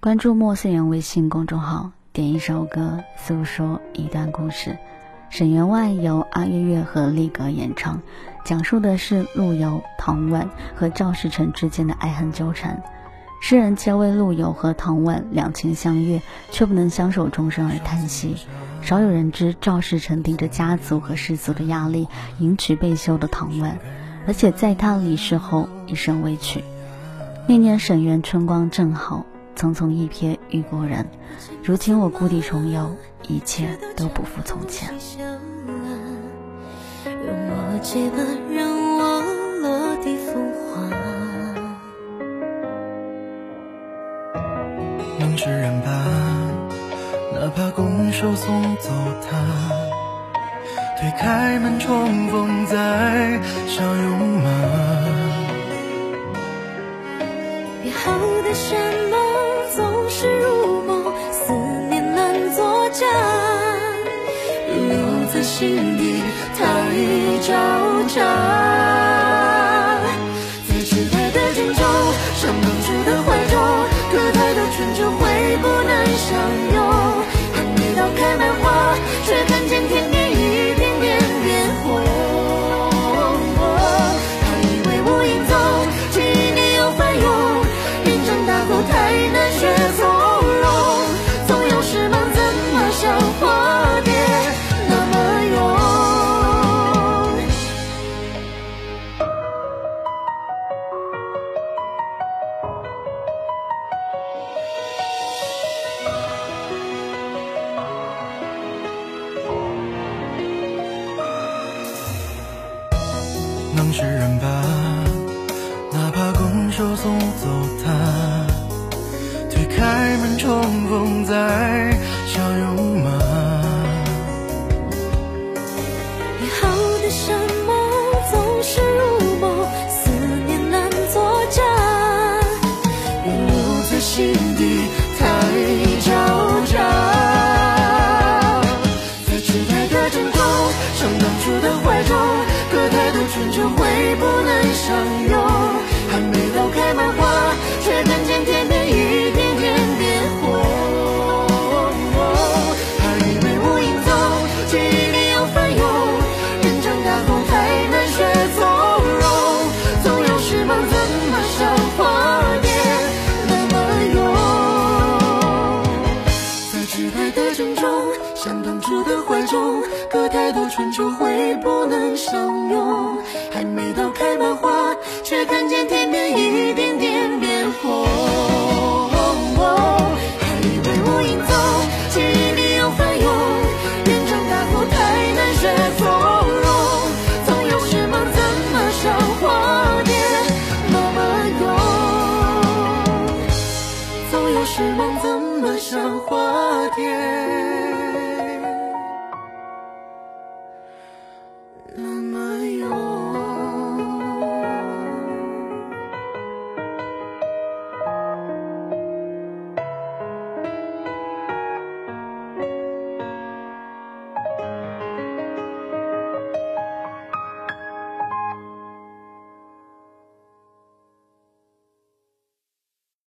关注莫思言微信公众号，点一首歌，诉说一段故事。沈园外由阿月月和力格演唱，讲述的是陆游、唐婉和赵世成之间的爱恨纠缠。诗人皆为陆游和唐婉两情相悦却不能相守终生而叹息。少有人知赵世成顶着家族和世俗的压力迎娶被休的唐婉，而且在他离世后一生未娶。那年沈园春光正好，匆匆一瞥遇故人。如今我故地重游，一切都不复从前。能释然吧，哪怕拱手送走他。推开门重逢再相拥吗？约好的山心底太招架。能释然吧，哪怕拱手送走他，推开门重逢再相拥吗？约好的山盟总是如梦，思念难作假，留在心底太中，像当初的怀中，隔太多春秋会不能相拥。还没到开满花，却看见天边一点点变红。还以为无影踪，记忆里又翻涌。愿长大后太难学从容，总有时梦怎么像化蝶那么勇？总有时梦怎么像化蝶？